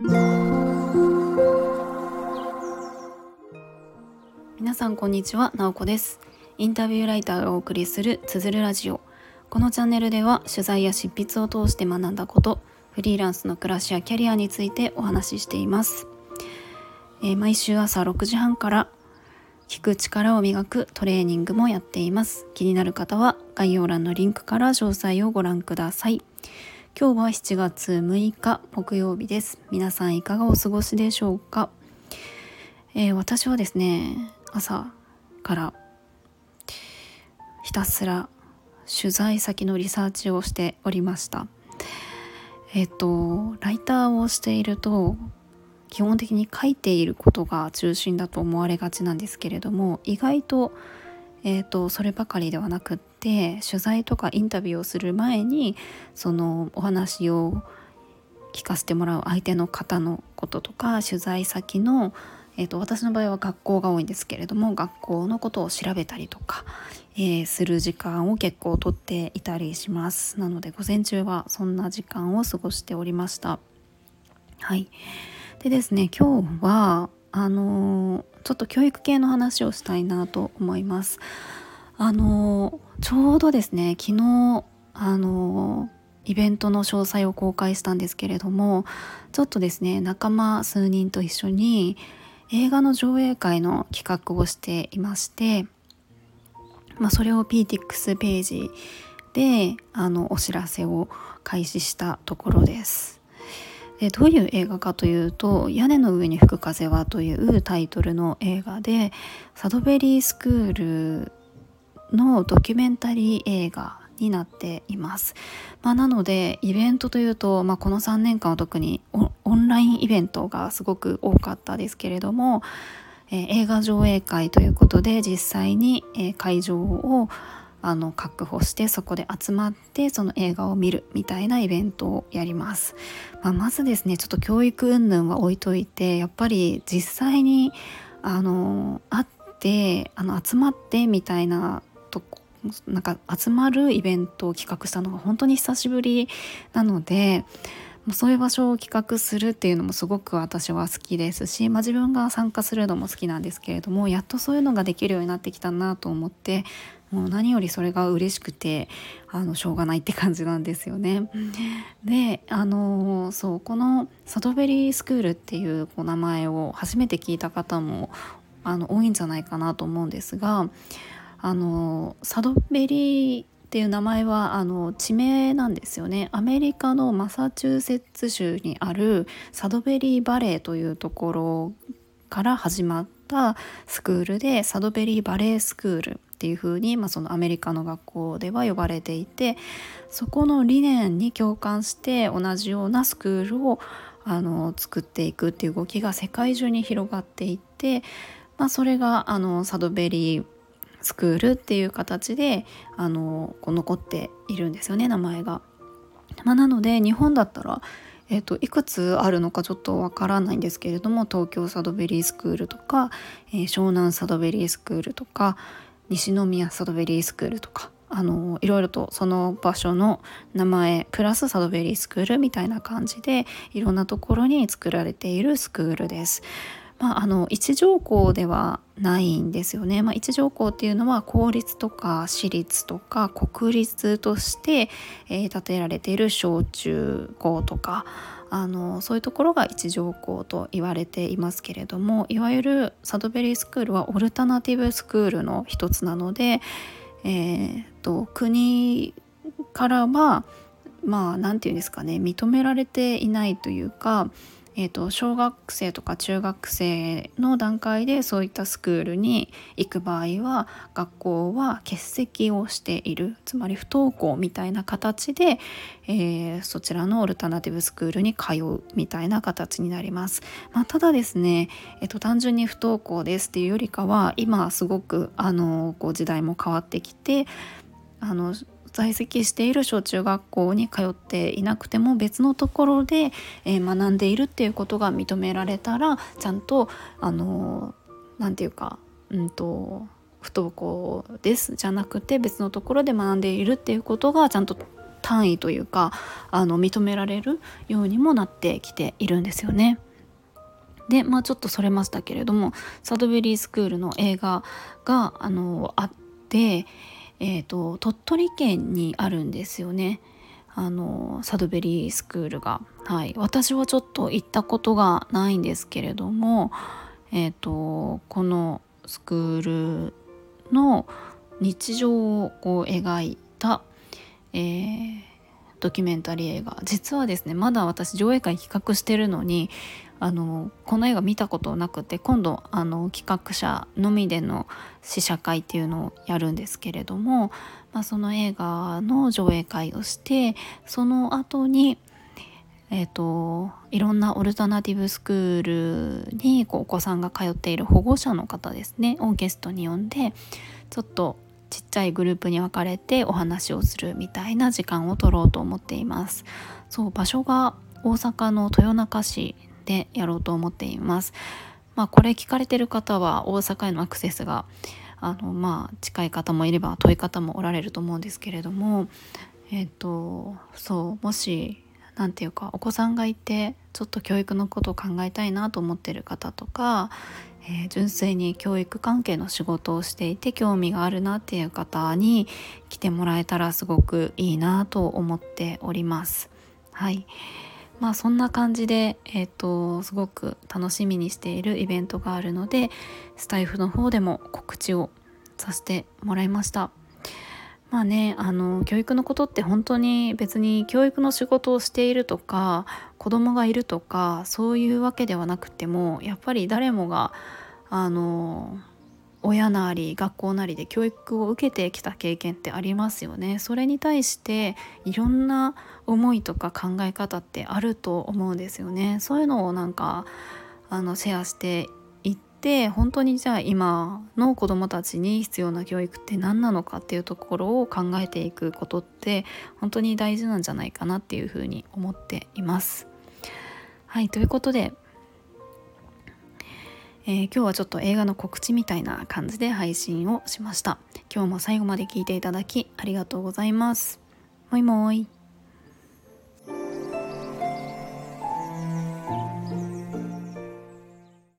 皆さんこんにちは、なおこです。インタビューライターがお送りするつづるラジオ。このチャンネルでは取材や執筆を通して学んだことフリーランスの暮らしやキャリアについてお話ししています、えー、毎週朝6時半から聞く力を磨くトレーニングもやっています。気になる方は概要欄のリンクから詳細をご覧ください。今日は7月6日木曜日です。皆さんいかがお過ごしでしょうか、えー、私はですね朝からひたすら取材先のリサーチをしておりました。えっ、とライターをしていると基本的に書いていることが中心だと思われがちなんですけれども意外と,、えーと、そればかりではなくって取材とかインタビューをする前にそのお話を聞かせてもらう相手の方のこととか取材先の、えーと、私の場合は学校が多いんですけれども学校のことを調べたりとか、えー、する時間を結構とっていたりします。なので午前中はそんな時間を過ごしておりました。はい。でですね今日はあのちょっと教育系の話をしたいなと思います。あのちょうどですね昨日あのイベントの詳細を公開したんですけれどもちょっとですね仲間数人と一緒に映画の上映会の企画をしていまして、まあ、それを PTX ページであのお知らせを開始したところです。でどういう映画かというと「屋根の上に吹く風は」というタイトルの映画でサドベリースクールのドキュメンタリー映画になっています。まあ、なのでイベントというと、まあ、この3年間は特にオンラインイベントがすごく多かったですけれども、えー、映画上映会ということで実際に、えー、会場をあの確保してそこで集まってその映画を見るみたいなイベントをやります、まあ、まずですねちょっと教育云々は置いといてやっぱり実際にあの会ってあの集まってみたいななんか集まるイベントを企画したのが本当に久しぶりなのでそういう場所を企画するっていうのもすごく私は好きですし、まあ、自分が参加するのも好きなんですけれどもやっとそういうのができるようになってきたなと思ってもう何よりそれが嬉しくてあのしょうがないって感じなんですよね。であのそうこのサドベリースクールっていうこう名前を初めて聞いた方もあの多いんじゃないかなと思うんですがあのサドベリーっていう名前はあの地名なんですよね。アメリカのマサチューセッツ州にあるサドベリーバレーというところから始まったスクールでサドベリーバレースクールっていう風に、まあ、そのアメリカの学校では呼ばれていてそこの理念に共感して同じようなスクールをあの作っていくっていう動きが世界中に広がっていって、まあ、それがあのサドベリースクールっていう形であのこう残っているんですよね名前が。まあ、なので日本だったらえーと、いくつあるのかちょっとわからないんですけれども東京サドベリースクールとか、えー、湘南サドベリースクールとか西宮サドベリースクールとかあのいろいろとその場所の名前プラスサドベリースクールみたいな感じでいろんなところに作られているスクールです。まあ、あの一条校ではないんですよね。まあ、一条校っていうのは公立とか私立とか国立として、えー、建てられている小中高とかあのそういうところが一条校と言われていますけれどもいわゆるサドベリースクールはオルタナティブスクールの一つなので、えーと、国からはまあ何て言うんですかね認められていないというかえーと、小学生とか中学生の段階でそういったスクールに行く場合は学校は欠席をしているつまり不登校みたいな形で、えー、そちらのオルタナティブスクールに通うみたいな形になります。まあ、ただですね、えーと、単純に不登校ですっていうよりかは今すごくあのこう時代も変わってきてあの在籍している小中学校に通っていなくても別のところで、え、学んでいるっていうことが認められたらちゃんとあの何て言うかうんと不登校ですじゃなくて別のところで学んでいるっていうことがちゃんと単位というかあの認められるようにもなってきているんですよね。でまあちょっとそれましたけれどもサドベリースクールの映画があのあって、えーと、鳥取県にあるんですよね。あのサドベリースクールが、はい、私はちょっと行ったことがないんですけれども、えーと、このスクールの日常をこう描いた、えー、ドキュメンタリー映画。実はですねまだ私上映会企画してるのにあのこの映画見たことなくて今度あの企画者のみでの試写会っていうのをやるんですけれども、まあ、その映画の上映会をしてその後にえーと、いろんなオルタナティブスクールにこうお子さんが通っている保護者の方ですねをゲストに呼んでちょっとちっちゃいグループに分かれてお話をするみたいな時間を取ろうと思っています。そう場所が大阪の豊中市でやろうと思っています。まあ、これ聞かれてる方は大阪へのアクセスがあのまあ近い方もいれば遠い方もおられると思うんですけれどもえっ、ー、とそうもし何て言うかお子さんがいてちょっと教育のことを考えたいなと思ってる方とか、えー、純粋に教育関係の仕事をしていて興味があるなっていう方に来てもらえたらすごくいいなと思っております。はいまあそんな感じで、えーと、すごく楽しみにしているイベントがあるのでスタイフの方でも告知をさせてもらいました。まあねあの教育のことって本当に別に教育の仕事をしているとか子供がいるとかそういうわけではなくてもやっぱり誰もがあの親なり学校なりで教育を受けてきた経験ってありますよね。それに対していろんな思いとか考え方ってあると思うんですよね。そういうのをなんかあのシェアしていって本当にじゃあ今の子どもたちに必要な教育って何なのかっていうところを考えていくことって本当に大事なんじゃないかなっていうふうに思っています。はいということでえー、今日はちょっと映画の告知みたいな感じで配信をしました。今日も最後まで聞いていただきありがとうございます。もいもい。